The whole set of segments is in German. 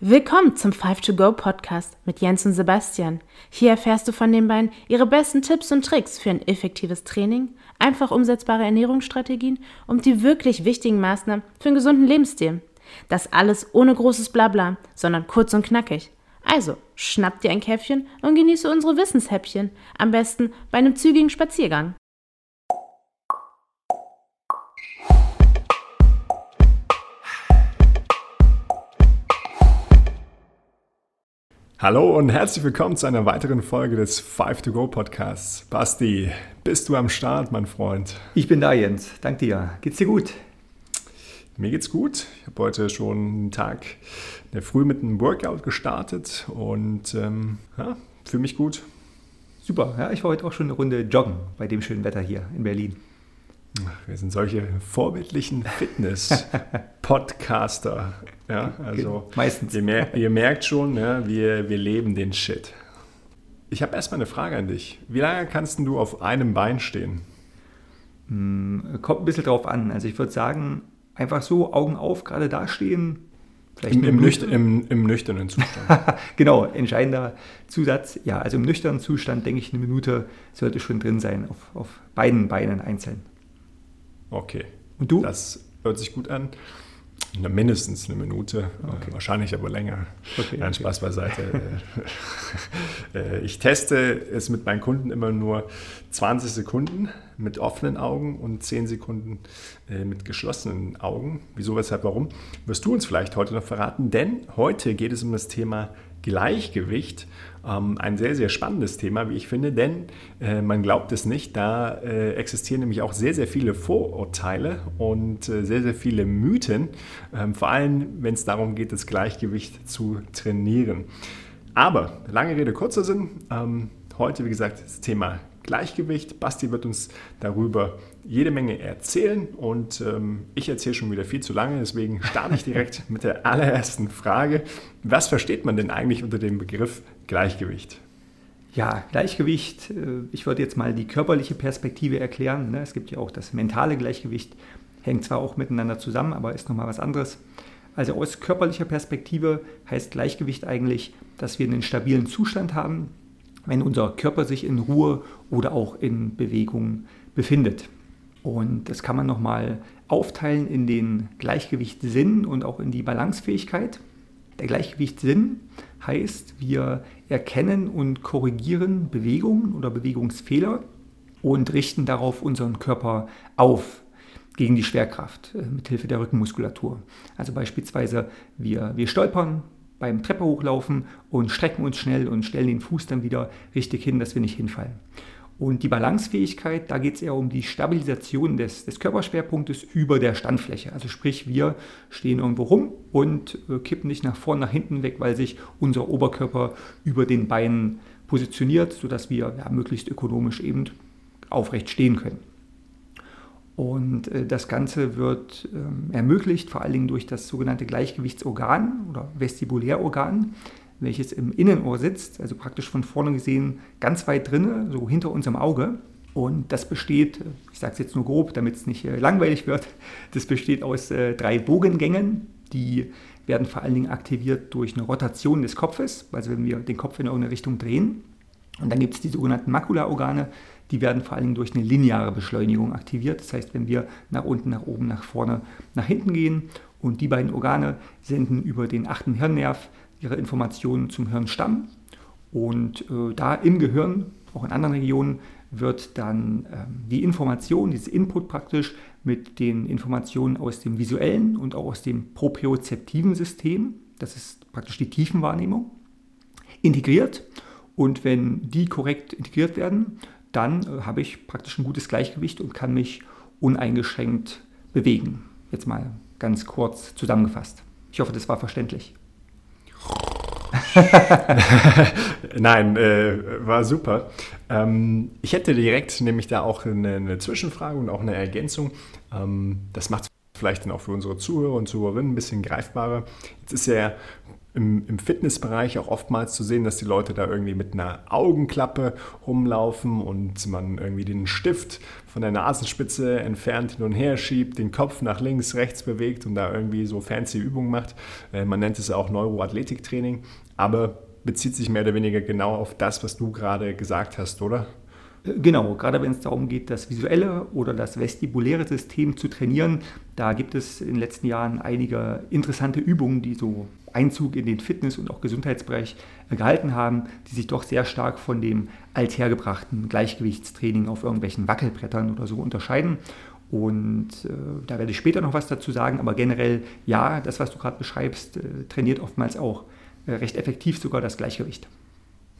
Willkommen zum 5to Go Podcast mit Jens und Sebastian. Hier erfährst du von den beiden ihre besten Tipps und Tricks für ein effektives Training, einfach umsetzbare Ernährungsstrategien und die wirklich wichtigen Maßnahmen für einen gesunden Lebensstil. Das alles ohne großes Blabla, sondern kurz und knackig. Also, schnapp dir ein Käffchen und genieße unsere Wissenshäppchen, am besten bei einem zügigen Spaziergang. Hallo und herzlich willkommen zu einer weiteren Folge des 5 to Go Podcasts. Basti, bist du am Start, mein Freund? Ich bin da, Jens. Dank dir. Geht's dir gut? Mir geht's gut. Ich habe heute schon einen Tag in der Früh mit einem Workout gestartet und ähm, ja, fühle mich gut. Super. Ja, ich war heute auch schon eine Runde joggen bei dem schönen Wetter hier in Berlin. Wir sind solche vorbildlichen Fitness-Podcaster. Ja, also meistens. Ihr, mer ihr merkt schon, ja, wir, wir leben den Shit. Ich habe erstmal eine Frage an dich. Wie lange kannst du auf einem Bein stehen? Hm, kommt ein bisschen drauf an. Also ich würde sagen, einfach so Augen auf, gerade da stehen. Vielleicht Im, im, nüchtern, im, im, nüchternen Zustand. genau, entscheidender Zusatz. Ja, also im nüchternen Zustand denke ich, eine Minute sollte schon drin sein, auf, auf beiden Beinen einzeln. Okay. Und du? Das hört sich gut an. Na, mindestens eine Minute, okay. äh, wahrscheinlich aber länger. Okay, Nein, Spaß beiseite. Äh, ich teste es mit meinen Kunden immer nur 20 Sekunden mit offenen Augen und 10 Sekunden äh, mit geschlossenen Augen. Wieso, weshalb, warum? Wirst du uns vielleicht heute noch verraten, denn heute geht es um das Thema Gleichgewicht. Ähm, ein sehr, sehr spannendes Thema, wie ich finde, denn äh, man glaubt es nicht, da äh, existieren nämlich auch sehr, sehr viele Vorurteile und äh, sehr, sehr viele Mythen, ähm, vor allem wenn es darum geht, das Gleichgewicht zu trainieren. Aber lange Rede, kurzer Sinn. Ähm, heute, wie gesagt, das Thema Gleichgewicht. Basti wird uns darüber jede Menge erzählen und ähm, ich erzähle schon wieder viel zu lange, deswegen starte ich direkt mit der allerersten Frage. Was versteht man denn eigentlich unter dem Begriff Gleichgewicht? Ja, Gleichgewicht, äh, ich würde jetzt mal die körperliche Perspektive erklären. Ne? Es gibt ja auch das mentale Gleichgewicht, hängt zwar auch miteinander zusammen, aber ist nochmal was anderes. Also aus körperlicher Perspektive heißt Gleichgewicht eigentlich, dass wir einen stabilen Zustand haben, wenn unser Körper sich in Ruhe oder auch in Bewegung befindet. Und das kann man nochmal aufteilen in den Gleichgewichtssinn und auch in die Balancefähigkeit. Der Gleichgewichtssinn heißt, wir erkennen und korrigieren Bewegungen oder Bewegungsfehler und richten darauf unseren Körper auf gegen die Schwerkraft äh, mit Hilfe der Rückenmuskulatur. Also beispielsweise wir, wir stolpern beim Treppe hochlaufen und strecken uns schnell und stellen den Fuß dann wieder richtig hin, dass wir nicht hinfallen. Und die Balancefähigkeit, da geht es eher um die Stabilisation des, des, Körperschwerpunktes über der Standfläche. Also sprich, wir stehen irgendwo rum und äh, kippen nicht nach vorne, nach hinten weg, weil sich unser Oberkörper über den Beinen positioniert, sodass wir ja, möglichst ökonomisch eben aufrecht stehen können. Und äh, das Ganze wird ähm, ermöglicht vor allen Dingen durch das sogenannte Gleichgewichtsorgan oder Vestibulärorgan, welches im Innenohr sitzt, also praktisch von vorne gesehen ganz weit drinne, so hinter unserem Auge. Und das besteht, ich sage es jetzt nur grob, damit es nicht äh, langweilig wird, das besteht aus äh, drei Bogengängen, die werden vor allen Dingen aktiviert durch eine Rotation des Kopfes, also wenn wir den Kopf in irgendeine Richtung drehen. Und dann gibt es die sogenannten Makulaorgane, die werden vor allen Dingen durch eine lineare Beschleunigung aktiviert. Das heißt, wenn wir nach unten, nach oben, nach vorne, nach hinten gehen und die beiden Organe senden über den achten Hirnnerv ihre Informationen zum Hirnstamm und äh, da im Gehirn, auch in anderen Regionen, wird dann ähm, die Information, dieses Input praktisch mit den Informationen aus dem visuellen und auch aus dem propriozeptiven System, das ist praktisch die Tiefenwahrnehmung, integriert. Und wenn die korrekt integriert werden, dann äh, habe ich praktisch ein gutes Gleichgewicht und kann mich uneingeschränkt bewegen. Jetzt mal ganz kurz zusammengefasst. Ich hoffe, das war verständlich. Nein, äh, war super. Ähm, ich hätte direkt nämlich da auch eine, eine Zwischenfrage und auch eine Ergänzung. Ähm, das macht es vielleicht dann auch für unsere Zuhörer und Zuhörerinnen ein bisschen greifbarer. Jetzt ist ja im, im, Fitnessbereich auch oftmals zu sehen, dass die Leute da irgendwie mit einer Augenklappe rumlaufen und man irgendwie den Stift von der Nasenspitze entfernt hin und her schiebt, den Kopf nach links, rechts bewegt und da irgendwie so fancy Übungen macht. Äh, man nennt es auch Neuroathletiktraining, aber bezieht sich mehr oder weniger genau auf das, was du gerade gesagt hast, oder? Genau, gerade wenn es darum geht, das visuelle oder das vestibuläre System zu trainieren, da gibt es in den letzten Jahren einige interessante Übungen, die so Einzug in den Fitness- und auch Gesundheitsbereich gehalten haben, die sich doch sehr stark von dem althergebrachten Gleichgewichtstraining auf irgendwelchen Wackelbrettern oder so unterscheiden. Und äh, da werde ich später noch was dazu sagen, aber generell ja, das, was du gerade beschreibst, äh, trainiert oftmals auch äh, recht effektiv sogar das Gleichgewicht.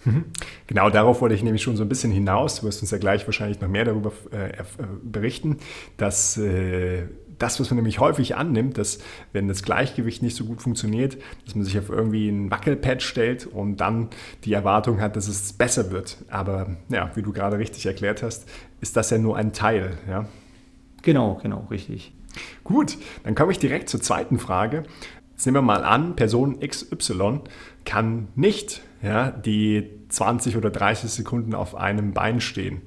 Mhm. Genau darauf wollte ich nämlich schon so ein bisschen hinaus. Du wirst uns ja gleich wahrscheinlich noch mehr darüber äh, äh, berichten, dass äh, das, was man nämlich häufig annimmt, dass wenn das Gleichgewicht nicht so gut funktioniert, dass man sich auf irgendwie ein Wackelpad stellt und dann die Erwartung hat, dass es besser wird. Aber ja, wie du gerade richtig erklärt hast, ist das ja nur ein Teil. Ja? Genau, genau, richtig. Gut, dann komme ich direkt zur zweiten Frage. Jetzt nehmen wir mal an, Person XY kann nicht ja, die 20 oder 30 Sekunden auf einem Bein stehen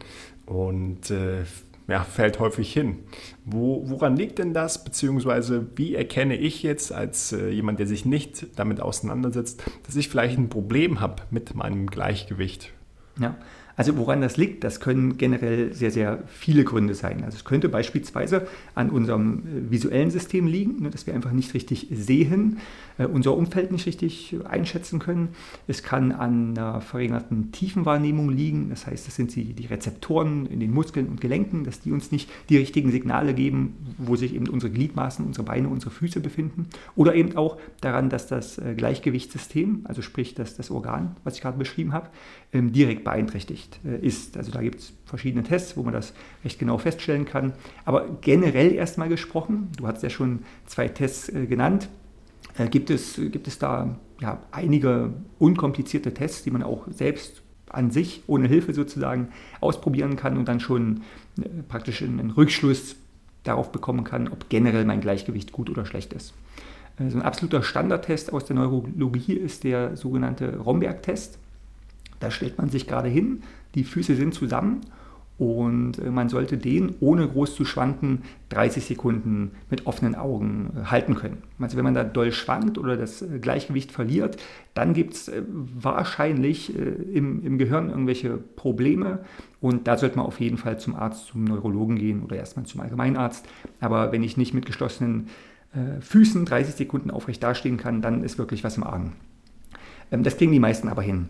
und äh, ja, fällt häufig hin. Wo, woran liegt denn das? Beziehungsweise wie erkenne ich jetzt als äh, jemand, der sich nicht damit auseinandersetzt, dass ich vielleicht ein Problem habe mit meinem Gleichgewicht? Ja, also woran das liegt, das können generell sehr, sehr viele Gründe sein. Also es könnte beispielsweise an unserem äh, visuellen System liegen, ne, dass wir einfach nicht richtig sehen, äh, unser Umfeld nicht richtig einschätzen können. Es kann an einer verringerten Tiefenwahrnehmung liegen, das heißt, das sind die, Rezeptoren in den Muskeln und Gelenken, dass die uns nicht die richtigen Signale geben, wo sich eben unsere Gliedmaßen, unsere Beine, unsere Füße befinden. Oder eben auch daran, dass das äh, Gleichgewichtssystem, also sprich dass das Organ, was ich gerade beschrieben habe, ähm, direkt beeinträchtigt äh, ist. Also da gibt es verschiedene Tests, wo man das recht genau feststellen kann. Aber generell erstmal gesprochen, du hast ja schon zwei Tests äh, genannt, äh, gibt, es, gibt es da ja, einige unkomplizierte Tests, die man auch selbst an sich ohne Hilfe sozusagen ausprobieren kann und dann schon praktisch einen Rückschluss darauf bekommen kann, ob generell mein Gleichgewicht gut oder schlecht ist. So ein absoluter Standardtest aus der Neurologie ist der sogenannte Romberg-Test. Da stellt man sich gerade hin, die Füße sind zusammen und äh, man sollte den, ohne groß zu schwanken, 30 Sekunden mit offenen Augen äh, halten können. Also wenn man da doll schwankt oder das äh, Gleichgewicht verliert, dann gibt es wahrscheinlich im, im Gehirn irgendwelche Probleme und da sollte man auf jeden Fall zum Arzt, zum Neurologen gehen oder erstmal zum Allgemeinarzt. Aber wenn ich nicht mit geschlossenen Füßen 30 Sekunden aufrecht dastehen kann, dann ist wirklich was im Argen. Ähm, das kriegen die meisten aber hin.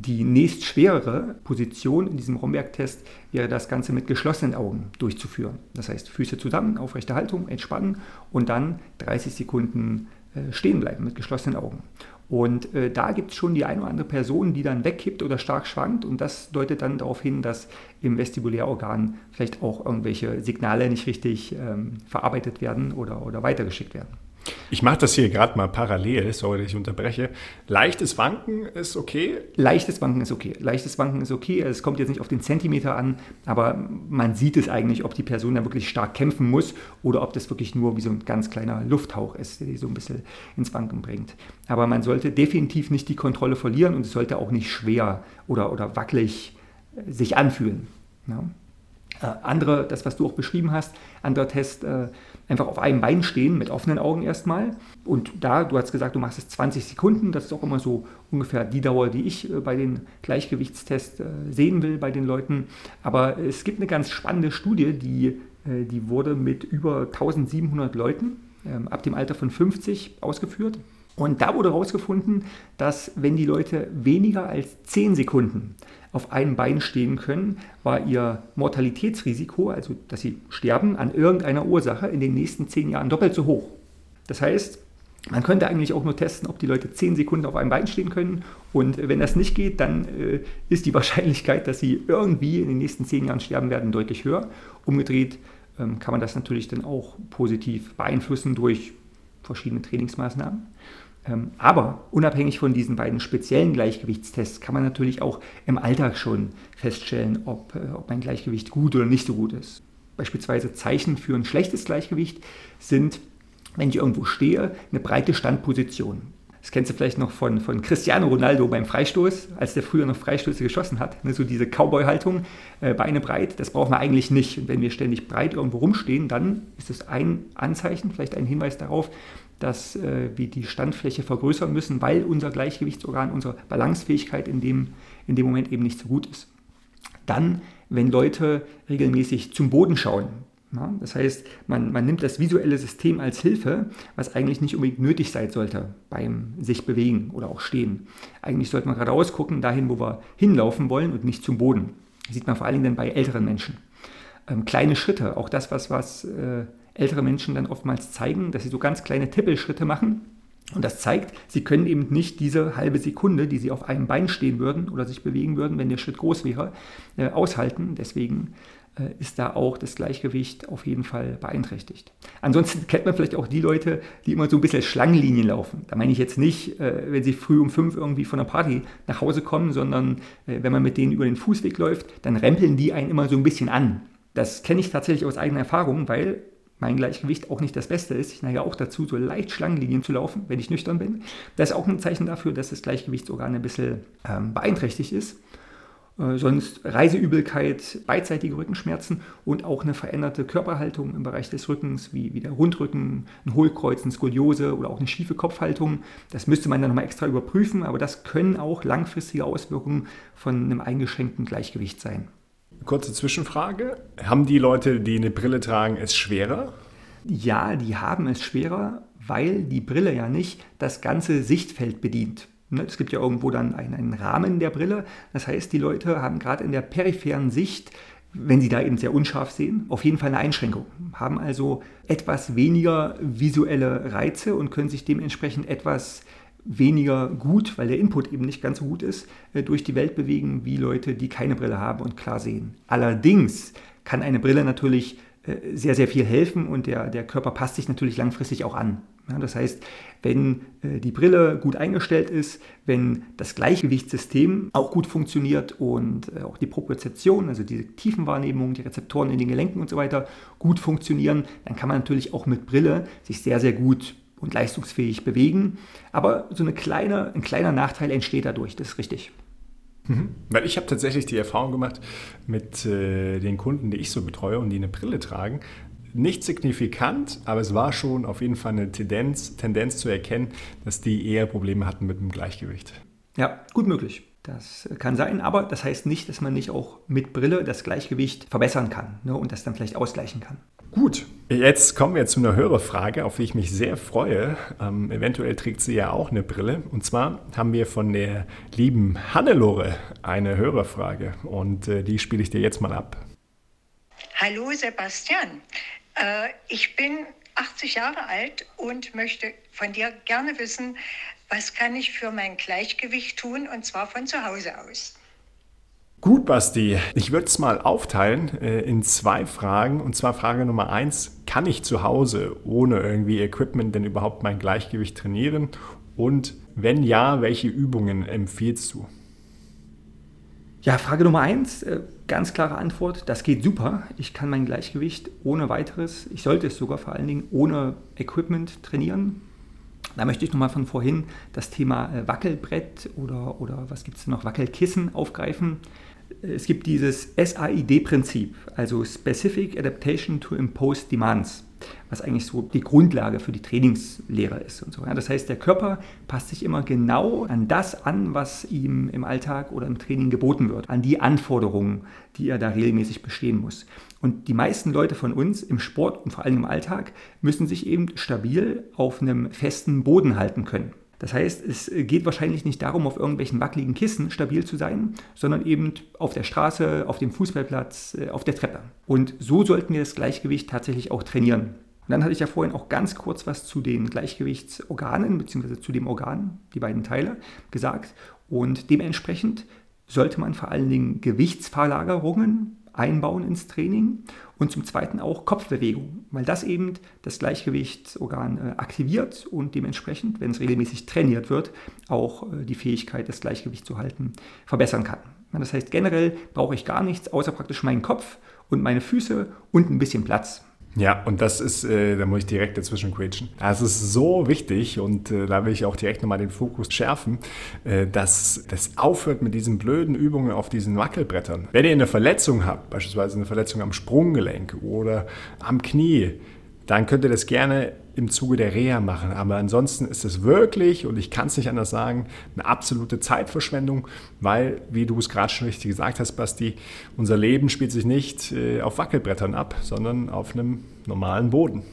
Die nächstschwerere Position in diesem Romberg-Test wäre das Ganze mit geschlossenen Augen durchzuführen. Das heißt, Füße zusammen, aufrechte Haltung, entspannen und dann 30 Sekunden äh, stehen bleiben mit geschlossenen Augen. Und äh, da gibt es schon die eine oder andere Person, die dann wegkippt oder stark schwankt. Und das deutet dann darauf hin, dass im Vestibulärorgan vielleicht auch irgendwelche Signale nicht richtig ähm, verarbeitet werden oder, oder weitergeschickt werden. Ich mache das hier gerade mal parallel, sorry, dass ich unterbreche. Leichtes Wanken ist okay? Leichtes Wanken ist okay. Leichtes Wanken ist okay. Es kommt jetzt nicht auf den Zentimeter an, aber man sieht es eigentlich, ob die Person da wirklich stark kämpfen muss oder ob das wirklich nur wie so ein ganz kleiner Lufthauch ist, der die so ein bisschen ins Wanken bringt. Aber man sollte definitiv nicht die Kontrolle verlieren und es sollte auch nicht schwer oder, oder wackelig äh, sich anfühlen. Ja? Äh, andere, das was du auch beschrieben hast, anderer Test, äh, einfach auf einem Bein stehen, mit offenen Augen erstmal. Und da, du hast gesagt, du machst es 20 Sekunden, das ist auch immer so ungefähr die Dauer, die ich äh, bei den Gleichgewichtstests äh, sehen will bei den Leuten. Aber es gibt eine ganz spannende Studie, die, äh, die wurde mit über 1700 Leuten ähm, ab dem Alter von 50 ausgeführt. Und da wurde herausgefunden, dass wenn die Leute weniger als 10 Sekunden auf einem Bein stehen können, war ihr Mortalitätsrisiko, also dass sie sterben an irgendeiner Ursache, in den nächsten 10 Jahren doppelt so hoch. Das heißt, man könnte eigentlich auch nur testen, ob die Leute 10 Sekunden auf einem Bein stehen können. Und wenn das nicht geht, dann äh, ist die Wahrscheinlichkeit, dass sie irgendwie in den nächsten 10 Jahren sterben werden, deutlich höher. Umgedreht ähm, kann man das natürlich dann auch positiv beeinflussen durch verschiedene Trainingsmaßnahmen. Ähm, aber unabhängig von diesen beiden speziellen Gleichgewichtstests kann man natürlich auch im Alltag schon feststellen, ob, äh, ob mein Gleichgewicht gut oder nicht so gut ist. Beispielsweise Zeichen für ein schlechtes Gleichgewicht sind, wenn ich irgendwo stehe, eine breite Standposition. Das kennst du vielleicht noch von, von Cristiano Ronaldo beim Freistoß, als der früher noch Freistöße geschossen hat. Ne, so diese Cowboy-Haltung, äh, Beine breit, das brauchen wir eigentlich nicht. Und wenn wir ständig breit irgendwo rumstehen, dann ist das ein Anzeichen, vielleicht ein Hinweis darauf, dass äh, wir die Standfläche vergrößern müssen, weil unser Gleichgewichtsorgan, unsere Balancefähigkeit in dem, in dem Moment eben nicht so gut ist. Dann, wenn Leute regelmäßig zum Boden schauen, ja, das heißt, man, man nimmt das visuelle System als Hilfe, was eigentlich nicht unbedingt nötig sein sollte beim sich bewegen oder auch stehen. Eigentlich sollte man geradeaus gucken, dahin, wo wir hinlaufen wollen und nicht zum Boden. Das sieht man vor allen Dingen bei älteren Menschen. Ähm, kleine Schritte, auch das, was, was äh, ältere Menschen dann oftmals zeigen, dass sie so ganz kleine Tippelschritte machen. Und das zeigt, sie können eben nicht diese halbe Sekunde, die sie auf einem Bein stehen würden oder sich bewegen würden, wenn der Schritt groß wäre, äh, aushalten. Deswegen äh, ist da auch das Gleichgewicht auf jeden Fall beeinträchtigt. Ansonsten kennt man vielleicht auch die Leute, die immer so ein bisschen Schlangenlinien laufen. Da meine ich jetzt nicht, äh, wenn sie früh um fünf irgendwie von einer Party nach Hause kommen, sondern wenn man mit denen über den Fußweg läuft, dann rempeln die einen immer so ein bisschen an. Das kenne ich tatsächlich aus eigener Erfahrung, weil mein Gleichgewicht auch nicht das Beste ist. Ich neige auch dazu, so leicht Schlangenlinien zu laufen, wenn ich nüchtern bin. Das ist auch ein Zeichen dafür, dass das Gleichgewichtsorgan ein bisschen ähm, beeinträchtigt ist. Äh, sonst Reiseübelkeit, beidseitige Rückenschmerzen und auch eine veränderte Körperhaltung im Bereich des Rückens, wie, wie der Rundrücken, ein Hohlkreuz, eine Skoliose oder auch eine schiefe Kopfhaltung. Das müsste man dann nochmal extra überprüfen, aber das können auch langfristige Auswirkungen von einem eingeschränkten Gleichgewicht sein. Kurze Zwischenfrage. Haben die Leute, die eine Brille tragen, es schwerer? Ja, die haben es schwerer, weil die Brille ja nicht das ganze Sichtfeld bedient. Ne, es gibt ja irgendwo dann einen, einen Rahmen der Brille. Das heißt, die Leute haben gerade in der peripheren Sicht, wenn sie da eben sehr unscharf sehen, auf jeden Fall eine Einschränkung. Haben also etwas weniger visuelle Reize und können sich dementsprechend etwas weniger gut, weil der Input eben nicht ganz so gut ist, äh, durch die Welt bewegen wie Leute, die keine Brille haben und klar sehen. Allerdings kann eine Brille natürlich äh, sehr, sehr viel helfen und der, der Körper passt sich natürlich langfristig auch an. Ja, das heißt, wenn äh, die Brille gut eingestellt ist, wenn das Gleichgewichtssystem auch gut funktioniert und auch die Propriozeption, also die Tiefenwahrnehmung, die Rezeptoren in den Gelenken und so weiter gut funktionieren, dann kann man natürlich auch mit Brille sich sehr, sehr gut und leistungsfähig bewegen. Aber so eine kleine, ein kleiner Nachteil entsteht dadurch, das ist richtig. Mhm. Weil ich habe tatsächlich die Erfahrung gemacht mit äh, den Kunden, die ich so betreue und die eine Brille tragen. Nicht signifikant, aber es war schon auf jeden Fall eine Tendenz, Tendenz zu erkennen, dass die eher Probleme hatten mit dem Gleichgewicht. Ja, gut möglich. Das kann sein, aber das heißt nicht, dass man nicht auch mit Brille das Gleichgewicht verbessern kann ne, und das dann vielleicht ausgleichen kann. Gut, jetzt kommen wir zu einer Hörerfrage, auf die ich mich sehr freue. Ähm, eventuell trägt sie ja auch eine Brille. Und zwar haben wir von der lieben Hannelore eine Hörerfrage und äh, die spiele ich dir jetzt mal ab. Hallo Sebastian, äh, ich bin 80 Jahre alt und möchte von dir gerne wissen, was kann ich für mein Gleichgewicht tun und zwar von zu Hause aus. Gut, Basti. Ich würde es mal aufteilen äh, in zwei Fragen. Und zwar Frage Nummer eins: Kann ich zu Hause ohne irgendwie Equipment denn überhaupt mein Gleichgewicht trainieren? Und wenn ja, welche Übungen empfiehlst du? Ja, Frage Nummer eins, äh, ganz klare Antwort, das geht super. Ich kann mein Gleichgewicht ohne weiteres, ich sollte es sogar vor allen Dingen ohne Equipment trainieren. Da möchte ich nochmal von vorhin das Thema äh, Wackelbrett oder, oder was gibt es noch, Wackelkissen aufgreifen es gibt dieses SAID-Prinzip, also Specific Adaptation to Imposed Demands, was eigentlich so die Grundlage für die Trainingslehre ist und so. Das heißt, der Körper passt sich immer genau an das an, was ihm im Alltag oder im Training geboten wird, an die Anforderungen, die er da regelmäßig bestehen muss. Und die meisten Leute von uns im Sport und vor allem im Alltag müssen sich eben stabil auf einem festen Boden halten können. Das heißt, es geht wahrscheinlich nicht darum, auf irgendwelchen wackeligen Kissen stabil zu sein, sondern eben auf der Straße, auf dem Fußballplatz, äh, auf der Treppe. Und so sollten wir das Gleichgewicht tatsächlich auch trainieren. Und dann hatte ich ja vorhin auch ganz kurz was zu den Gleichgewichtsorganen bzw. zu dem Organ, die beiden Teile, gesagt. Und dementsprechend sollte man vor allen Dingen Gewichtsverlagerungen einbauen ins Training und zum Zweiten auch Kopfbewegung, weil das eben das Gleichgewichtsorgan äh, aktiviert und dementsprechend, wenn es regelmäßig trainiert wird, auch äh, die Fähigkeit, das Gleichgewicht zu halten, verbessern kann. Das heißt, generell brauche ich gar nichts, außer praktisch meinen Kopf und meine Füße und ein bisschen Platz. Ja, und das ist, äh, da muss ich direkt dazwischen quetschen. Das ist so wichtig und äh, da will ich auch direkt nochmal den Fokus schärfen, äh, dass das aufhört mit diesen blöden Übungen auf diesen Wackelbrettern. Wenn ihr eine Verletzung habt, beispielsweise eine Verletzung am Sprunggelenk oder am Knie, dann könnt ihr das gerne im Zuge der Reha machen. Aber ansonsten ist es wirklich, und ich kann es nicht anders sagen, eine absolute Zeitverschwendung, weil, wie du es gerade schon richtig gesagt hast, Basti, unser Leben spielt sich nicht äh, auf Wackelbrettern ab, sondern auf einem normalen Boden.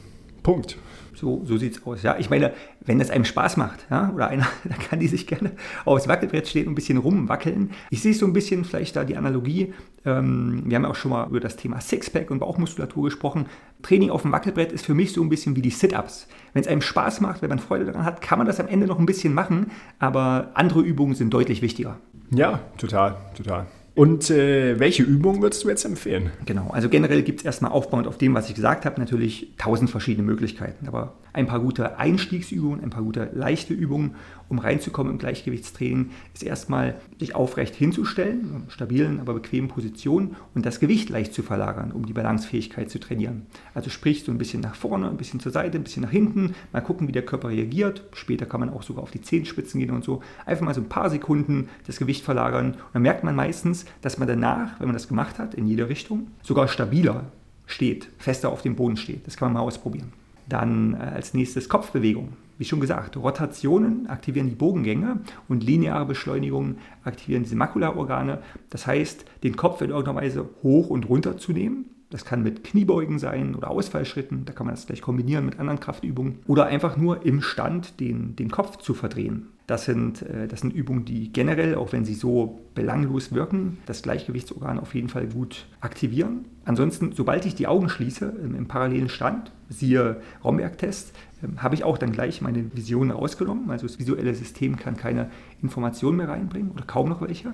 Punkt. So, so sieht es aus. Ja, ich meine, wenn es einem Spaß macht, ja, oder einer, dann kann die sich gerne aufs Wackelbrett stehen und ein bisschen rumwackeln. Ich sehe so ein bisschen vielleicht da die Analogie. Ähm, wir haben ja auch schon mal über das Thema Sixpack und Bauchmuskulatur gesprochen. Training auf dem Wackelbrett ist für mich so ein bisschen wie die Sit-Ups. Wenn es einem Spaß macht, wenn man Freude daran hat, kann man das am Ende noch ein bisschen machen, aber andere Übungen sind deutlich wichtiger. Ja, total, total. Und äh, welche Übungen würdest du jetzt empfehlen? Genau, also generell gibt es erstmal aufbauend auf dem, was ich gesagt habe, natürlich tausend verschiedene Möglichkeiten. Aber ein paar gute Einstiegsübungen, ein paar gute leichte Übungen, um reinzukommen im Gleichgewichtstraining, ist erstmal sich aufrecht hinzustellen, in stabilen, aber bequemen Positionen und das Gewicht leicht zu verlagern, um die Balancefähigkeit zu trainieren. Also sprich so ein bisschen nach vorne, ein bisschen zur Seite, ein bisschen nach hinten, mal gucken, wie der Körper reagiert. Später kann man auch sogar auf die Zehenspitzen gehen und so. Einfach mal so ein paar Sekunden das Gewicht verlagern und dann merkt man meistens, dass man danach, wenn man das gemacht hat, in jede Richtung, sogar stabiler steht, fester auf dem Boden steht. Das kann man mal ausprobieren. Dann äh, als nächstes Kopfbewegung. Wie schon gesagt, Rotationen aktivieren die Bogengänge und lineare Beschleunigungen aktivieren diese Makulaorgane. Das heißt, den Kopf in irgendeiner Weise hoch und runter zu nehmen. Das kann mit Kniebeugen sein oder Ausfallschritten. Da kann man das gleich kombinieren mit anderen Kraftübungen. Oder einfach nur im Stand den, den Kopf zu verdrehen. Das sind, äh, das sind Übungen, die generell, auch wenn sie so belanglos wirken, das Gleichgewichtsorgan auf jeden Fall gut aktivieren. Ansonsten, sobald ich die Augen schließe, im parallelen Stand, siehe Romberg-Test, ähm, habe ich auch dann gleich meine Visionen rausgenommen. Also das visuelle System kann keine Informationen mehr reinbringen oder kaum noch welche.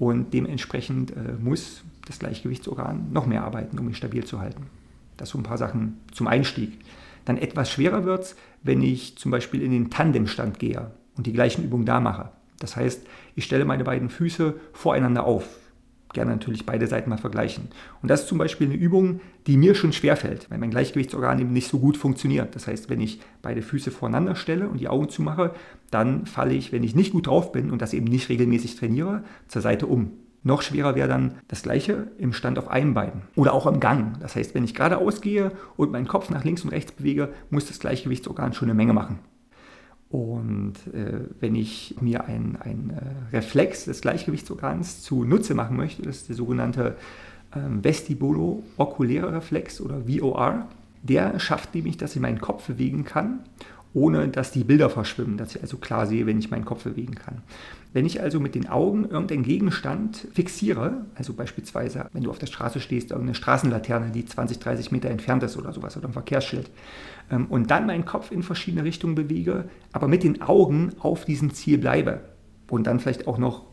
Und dementsprechend äh, muss das Gleichgewichtsorgan noch mehr arbeiten, um mich stabil zu halten. Das sind so ein paar Sachen zum Einstieg. Dann etwas schwerer wird es, wenn ich zum Beispiel in den Tandemstand gehe und die gleichen Übungen da mache. Das heißt, ich stelle meine beiden Füße voreinander auf. Gerne natürlich beide Seiten mal vergleichen. Und das ist zum Beispiel eine Übung, die mir schon schwerfällt, weil mein Gleichgewichtsorgan eben nicht so gut funktioniert. Das heißt, wenn ich beide Füße voreinander stelle und die Augen zumache, dann falle ich, wenn ich nicht gut drauf bin und das eben nicht regelmäßig trainiere, zur Seite um. Noch schwerer wäre dann das gleiche im Stand auf einem Bein oder auch im Gang. Das heißt, wenn ich geradeaus gehe und meinen Kopf nach links und rechts bewege, muss das Gleichgewichtsorgan schon eine Menge machen. Und äh, wenn ich mir einen äh, Reflex des Gleichgewichtsorgans zunutze machen möchte, das ist der sogenannte ähm, vestibulo-okuläre Reflex oder VOR, der schafft nämlich, dass ich meinen Kopf bewegen kann, ohne dass die Bilder verschwimmen, dass ich also klar sehe, wenn ich meinen Kopf bewegen kann. Wenn ich also mit den Augen irgendeinen Gegenstand fixiere, also beispielsweise, wenn du auf der Straße stehst, irgendeine Straßenlaterne, die 20, 30 Meter entfernt ist oder sowas, oder ein Verkehrsschild, ähm, und dann meinen Kopf in verschiedene Richtungen bewege, aber mit den Augen auf diesem Ziel bleibe und dann vielleicht auch noch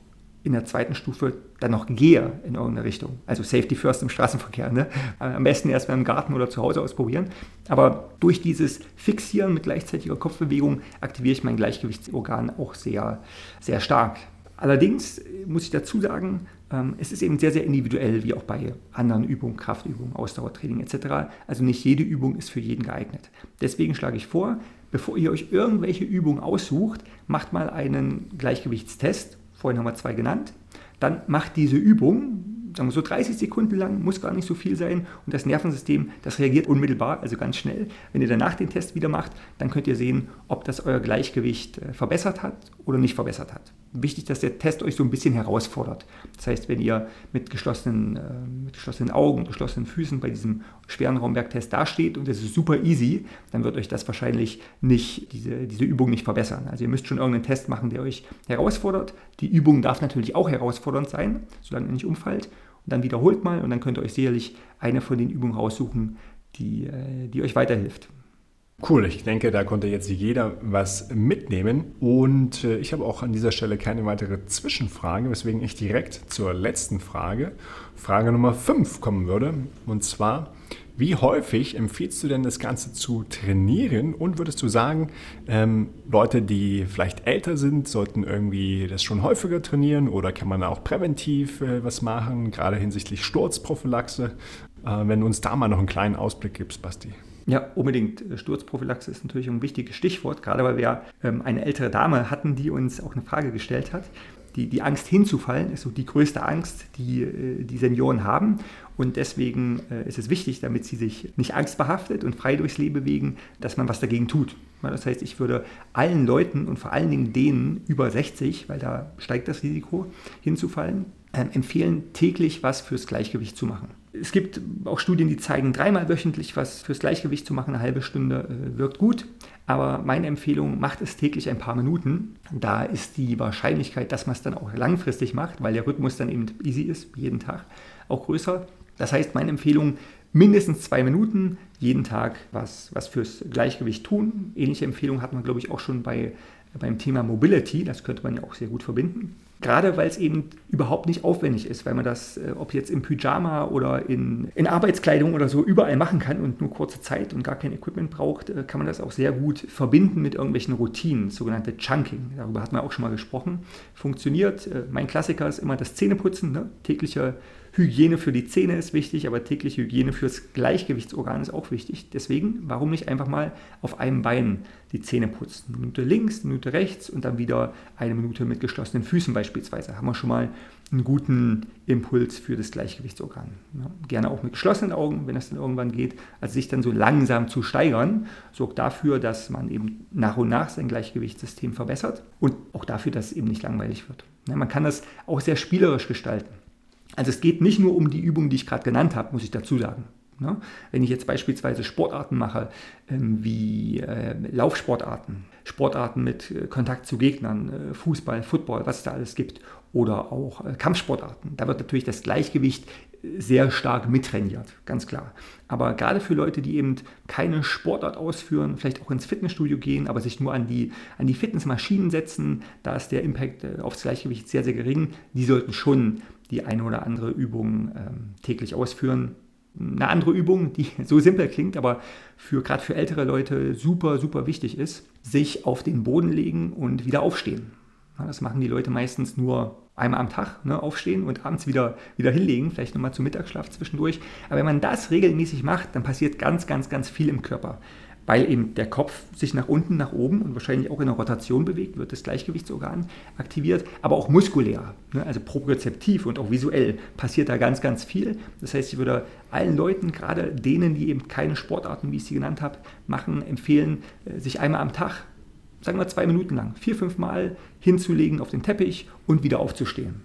in der zweiten Stufe dann noch gehe in irgendeine Richtung. Also Safety First im Straßenverkehr. Ne? Am besten erst mal im Garten oder zu Hause ausprobieren. Aber durch dieses Fixieren mit gleichzeitiger Kopfbewegung aktiviere ich mein Gleichgewichtsorgan auch sehr, sehr stark. Allerdings muss ich dazu sagen, ähm, es ist eben sehr, sehr individuell, wie auch bei anderen Übungen, Kraftübungen, Ausdauertraining etc. Also nicht jede Übung ist für jeden geeignet. Deswegen schlage ich vor, bevor ihr euch irgendwelche Übungen aussucht, macht mal einen Gleichgewichtstest. Vorhin haben wir zwei genannt. Dann macht diese Übung, sagen wir so 30 Sekunden lang, muss gar nicht so viel sein. Und das Nervensystem, das reagiert unmittelbar, also ganz schnell. Wenn ihr danach den Test wieder macht, dann könnt ihr sehen, ob das euer Gleichgewicht äh, verbessert hat oder nicht verbessert hat. Wichtig, dass der Test euch so ein bisschen herausfordert. Das heißt, wenn ihr mit geschlossenen, äh, mit geschlossenen Augen, geschlossenen Füßen bei diesem schweren Raumberg-Test dasteht und es ist super easy, dann wird euch das wahrscheinlich nicht, diese, diese Übung nicht verbessern. Also ihr müsst schon irgendeinen Test machen, der euch herausfordert. Die Übung darf natürlich auch herausfordernd sein, solange ihr nicht umfallt dann wiederholt mal und dann könnt ihr euch sicherlich eine von den Übungen raussuchen, die, äh, die euch weiterhilft. Cool, ich denke, da konnte jetzt jeder was mitnehmen. Und äh, ich habe auch an dieser Stelle keine weitere Zwischenfrage, weswegen ich direkt zur letzten Frage, Frage Nummer 5 kommen würde. Und zwar, wie häufig empfiehlst du denn das Ganze zu trainieren? Und würdest du sagen, ähm, Leute, die vielleicht älter sind, sollten irgendwie das schon häufiger trainieren oder kann man auch präventiv äh, was machen, gerade hinsichtlich Sturzprophylaxe? Äh, wenn du uns da mal noch einen kleinen Ausblick gibst, Basti. Ja, unbedingt. Sturzprophylaxe ist natürlich ein wichtiges Stichwort, gerade weil wir ähm, eine ältere Dame hatten, die uns auch eine Frage gestellt hat. Die, die Angst hinzufallen ist so die größte Angst, die äh, die Senioren haben. Und deswegen äh, ist es wichtig, damit sie sich nicht angstbehaftet und frei durchs Leben bewegen, dass man was dagegen tut. Das heißt, ich würde allen Leuten und vor allen Dingen denen über 60, weil da steigt das Risiko hinzufallen, äh, empfehlen, täglich was fürs Gleichgewicht zu machen. Es gibt auch Studien, die zeigen, dreimal wöchentlich was fürs Gleichgewicht zu machen, eine halbe Stunde äh, wirkt gut. Aber meine Empfehlung, macht es täglich ein paar Minuten. Da ist die Wahrscheinlichkeit, dass man es dann auch langfristig macht, weil der Rhythmus dann eben easy ist, jeden Tag, auch größer. Das heißt, meine Empfehlung, mindestens zwei Minuten jeden Tag was, was fürs Gleichgewicht tun. Ähnliche Empfehlung hat man, glaube ich, auch schon bei, beim Thema Mobility. Das könnte man ja auch sehr gut verbinden. Gerade weil es eben überhaupt nicht aufwendig ist, weil man das, äh, ob jetzt im Pyjama oder in, in Arbeitskleidung oder so, überall machen kann und nur kurze Zeit und gar kein Equipment braucht, äh, kann man das auch sehr gut verbinden mit irgendwelchen Routinen, sogenannte Chunking. Darüber hat man auch schon mal gesprochen. Funktioniert. Äh, mein Klassiker ist immer das Zähneputzen, ne? tägliche Hygiene für die Zähne ist wichtig, aber tägliche Hygiene fürs Gleichgewichtsorgan ist auch wichtig. Deswegen, warum nicht einfach mal auf einem Bein die Zähne putzen? Eine Minute links, eine Minute rechts und dann wieder eine Minute mit geschlossenen Füßen beispielsweise. Haben wir schon mal einen guten Impuls für das Gleichgewichtsorgan. Ja, gerne auch mit geschlossenen Augen, wenn das dann irgendwann geht. Also sich dann so langsam zu steigern, sorgt dafür, dass man eben nach und nach sein Gleichgewichtssystem verbessert und auch dafür, dass es eben nicht langweilig wird. Ja, man kann das auch sehr spielerisch gestalten. Also es geht nicht nur um die Übungen, die ich gerade genannt habe, muss ich dazu sagen. Ne? Wenn ich jetzt beispielsweise Sportarten mache, ähm, wie äh, Laufsportarten, Sportarten mit äh, Kontakt zu Gegnern, äh, Fußball, Football, was es da alles gibt, oder auch Kampfsportarten, da wird natürlich das Gleichgewicht sehr stark mittrainiert, ganz klar. Aber gerade für Leute, die eben keine Sportart ausführen, vielleicht auch ins Fitnessstudio gehen, aber sich nur an die, an die Fitnessmaschinen setzen, da ist der Impact aufs Gleichgewicht sehr, sehr gering, die sollten schon die eine oder andere Übung ähm, täglich ausführen. Eine andere Übung, die so simpel klingt, aber für gerade für ältere Leute super, super wichtig ist, sich auf den Boden legen und wieder aufstehen. Ja, das machen die Leute meistens nur einmal am Tag, ne, aufstehen und abends wieder, wieder hinlegen, vielleicht nochmal zum Mittagsschlaf zwischendurch. Aber wenn man das regelmäßig macht, dann passiert ganz, ganz, ganz viel im Körper weil eben der Kopf sich nach unten, nach oben und wahrscheinlich auch in der Rotation bewegt, wird das Gleichgewichtsorgan aktiviert, aber auch muskulär, ne, also propriozeptiv und auch visuell passiert da ganz, ganz viel. Das heißt, ich würde allen Leuten, gerade denen, die eben keine Sportarten, wie ich sie genannt habe, machen, empfehlen, äh, sich einmal am Tag, sagen wir zwei Minuten lang, vier, fünf Mal hinzulegen auf den Teppich und wieder aufzustehen.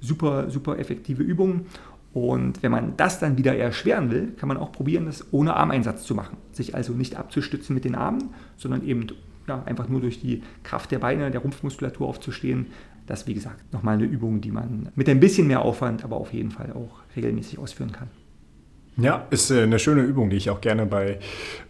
Super, super effektive Übung und wenn man das dann wieder erschweren will, kann man auch probieren, das ohne Armeinsatz zu machen. Sich also nicht abzustützen mit den Armen, sondern eben ja, einfach nur durch die Kraft der Beine, der Rumpfmuskulatur aufzustehen. Das, wie gesagt, nochmal eine Übung, die man mit ein bisschen mehr Aufwand, aber auf jeden Fall auch regelmäßig ausführen kann. Ja, ist äh, eine schöne Übung, die ich auch gerne bei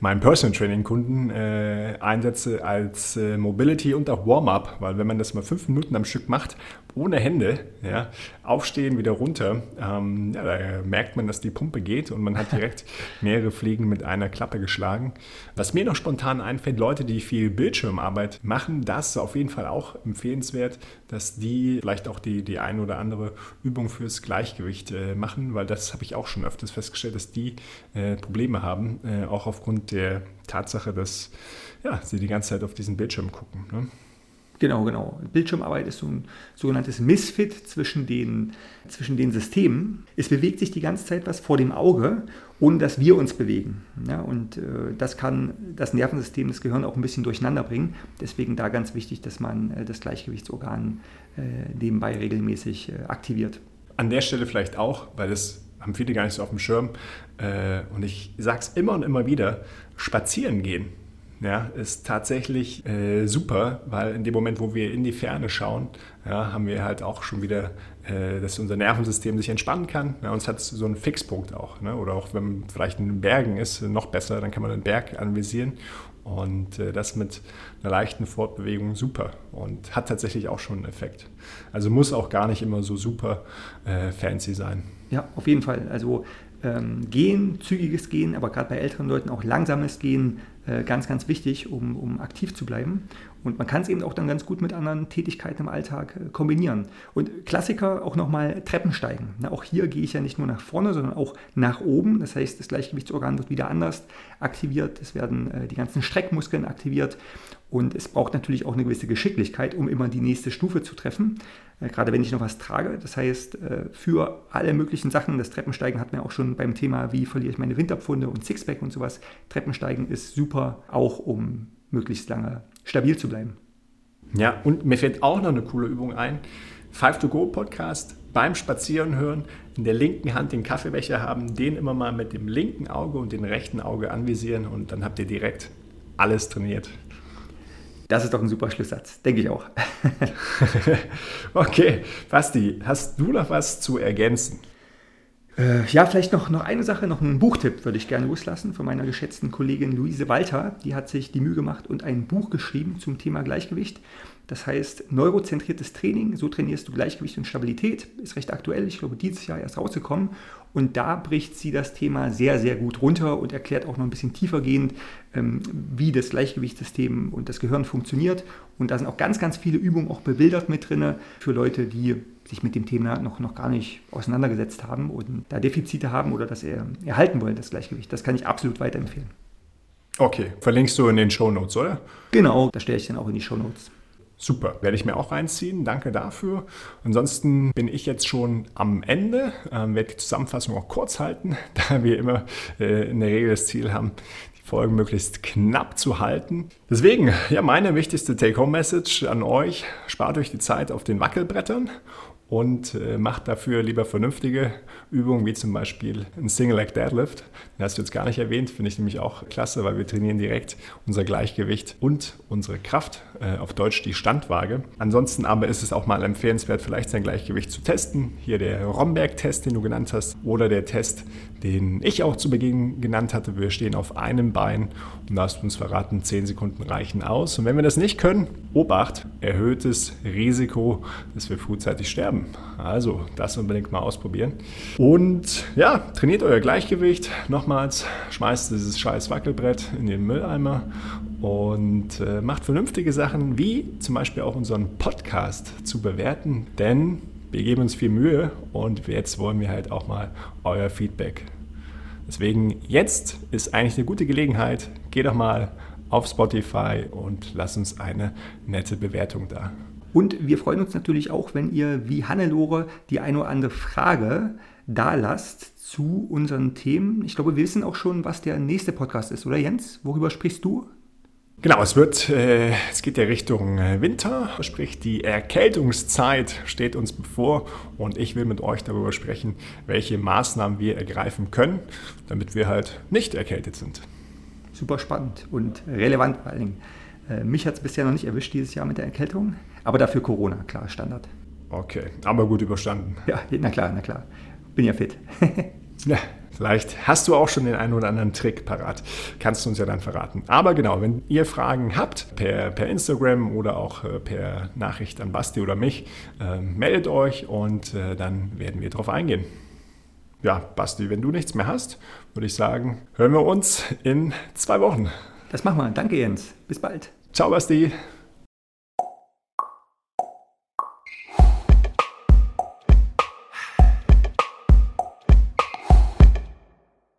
meinen Personal Training Kunden äh, einsetze als äh, Mobility und auch Warm-up, weil wenn man das mal fünf Minuten am Stück macht, ohne Hände, ja, aufstehen, wieder runter, ähm, ja, da merkt man, dass die Pumpe geht und man hat direkt mehrere Fliegen mit einer Klappe geschlagen. Was mir noch spontan einfällt, Leute, die viel Bildschirmarbeit machen, das ist auf jeden Fall auch empfehlenswert, dass die vielleicht auch die, die ein oder andere Übung fürs Gleichgewicht äh, machen, weil das habe ich auch schon öfters festgestellt, dass die äh, Probleme haben, äh, auch aufgrund der Tatsache, dass ja, sie die ganze Zeit auf diesen Bildschirm gucken. Ne? Genau, genau. Bildschirmarbeit ist so ein sogenanntes Misfit zwischen den, zwischen den Systemen. Es bewegt sich die ganze Zeit was vor dem Auge, ohne dass wir uns bewegen. Ja, und äh, das kann das Nervensystem, das Gehirn auch ein bisschen durcheinander bringen. Deswegen da ganz wichtig, dass man äh, das Gleichgewichtsorgan äh, nebenbei regelmäßig äh, aktiviert. An der Stelle vielleicht auch, weil das haben viele gar nicht so auf dem Schirm. Äh, und ich sage es immer und immer wieder, spazieren gehen ja, ist tatsächlich äh, super, weil in dem Moment, wo wir in die Ferne schauen, ja, haben wir halt auch schon wieder, äh, dass unser Nervensystem sich entspannen kann. Ja, und es hat so einen Fixpunkt auch. Ne? Oder auch wenn man vielleicht in den Bergen ist, noch besser, dann kann man den Berg anvisieren. Und äh, das mit einer leichten Fortbewegung super und hat tatsächlich auch schon einen Effekt. Also muss auch gar nicht immer so super äh, fancy sein. Ja, auf jeden Fall. Also ähm, Gehen, zügiges Gehen, aber gerade bei älteren Leuten auch langsames Gehen ganz, ganz wichtig, um, um aktiv zu bleiben. Und man kann es eben auch dann ganz gut mit anderen Tätigkeiten im Alltag äh, kombinieren. Und Klassiker auch nochmal Treppensteigen. Auch hier gehe ich ja nicht nur nach vorne, sondern auch nach oben. Das heißt, das Gleichgewichtsorgan wird wieder anders aktiviert. Es werden äh, die ganzen Streckmuskeln aktiviert. Und es braucht natürlich auch eine gewisse Geschicklichkeit, um immer die nächste Stufe zu treffen. Äh, gerade wenn ich noch was trage. Das heißt, für alle möglichen Sachen, das Treppensteigen hat man auch schon beim Thema, wie verliere ich meine Winterpfunde und Sixpack und sowas. Treppensteigen ist super, auch um möglichst lange stabil zu bleiben. Ja, und mir fällt auch noch eine coole Übung ein. Five to Go Podcast beim Spazieren hören, in der linken Hand den Kaffeebecher haben, den immer mal mit dem linken Auge und dem rechten Auge anvisieren und dann habt ihr direkt alles trainiert. Das ist doch ein super Schlusssatz, denke ich auch. okay, Basti, hast du noch was zu ergänzen? Äh, ja, vielleicht noch, noch eine Sache, noch einen Buchtipp würde ich gerne loslassen von meiner geschätzten Kollegin Luise Walter. Die hat sich die Mühe gemacht und ein Buch geschrieben zum Thema Gleichgewicht. Das heißt, neurozentriertes Training, so trainierst du Gleichgewicht und Stabilität, ist recht aktuell, ich glaube, dieses Jahr erst rausgekommen. Und da bricht sie das Thema sehr, sehr gut runter und erklärt auch noch ein bisschen tiefergehend, ähm, wie das Gleichgewichtssystem und das Gehirn funktioniert. Und da sind auch ganz, ganz viele Übungen auch bebildert mit drin für Leute, die sich mit dem Thema noch, noch gar nicht auseinandergesetzt haben und da Defizite haben oder das erhalten wollen, das Gleichgewicht. Das kann ich absolut weiterempfehlen. Okay, verlinkst du in den Show Notes, oder? Genau, da stelle ich dann auch in die Show Notes. Super, werde ich mir auch reinziehen. Danke dafür. Ansonsten bin ich jetzt schon am Ende. Ähm, werde die Zusammenfassung auch kurz halten, da wir immer äh, in der Regel das Ziel haben, die Folgen möglichst knapp zu halten. Deswegen, ja, meine wichtigste Take-Home-Message an euch: Spart euch die Zeit auf den Wackelbrettern und äh, macht dafür lieber vernünftige Übungen, wie zum Beispiel ein Single-Leg Deadlift. Den hast du jetzt gar nicht erwähnt, finde ich nämlich auch klasse, weil wir trainieren direkt unser Gleichgewicht und unsere Kraft, äh, auf Deutsch die Standwaage. Ansonsten aber ist es auch mal empfehlenswert, vielleicht sein Gleichgewicht zu testen. Hier der Romberg-Test, den du genannt hast, oder der Test, den ich auch zu Beginn genannt hatte. Wir stehen auf einem Bein und da hast du uns verraten, 10 Sekunden reichen aus. Und wenn wir das nicht können, Obacht, erhöhtes Risiko, dass wir frühzeitig sterben. Also das unbedingt mal ausprobieren. Und ja, trainiert euer Gleichgewicht. Nochmals, schmeißt dieses scheiß Wackelbrett in den Mülleimer und äh, macht vernünftige Sachen, wie zum Beispiel auch unseren Podcast zu bewerten, denn wir geben uns viel Mühe und jetzt wollen wir halt auch mal euer Feedback. Deswegen jetzt ist eigentlich eine gute Gelegenheit. Geh doch mal auf Spotify und lass uns eine nette Bewertung da. Und wir freuen uns natürlich auch, wenn ihr wie Hannelore die eine oder andere Frage da lasst zu unseren Themen. Ich glaube, wir wissen auch schon, was der nächste Podcast ist, oder Jens? Worüber sprichst du? Genau, es wird, äh, es geht ja Richtung äh, Winter, sprich die Erkältungszeit steht uns bevor und ich will mit euch darüber sprechen, welche Maßnahmen wir ergreifen können, damit wir halt nicht erkältet sind. Super spannend und relevant vor allen Dingen. Äh, mich hat es bisher noch nicht erwischt dieses Jahr mit der Erkältung, aber dafür Corona, klar, Standard. Okay, aber gut überstanden. Ja, na klar, na klar. Bin ja fit. ja, Vielleicht hast du auch schon den einen oder anderen Trick parat. Kannst du uns ja dann verraten. Aber genau, wenn ihr Fragen habt, per, per Instagram oder auch äh, per Nachricht an Basti oder mich, äh, meldet euch und äh, dann werden wir darauf eingehen. Ja, Basti, wenn du nichts mehr hast, würde ich sagen, hören wir uns in zwei Wochen. Das machen wir. Danke, Jens. Bis bald. Ciao, Basti.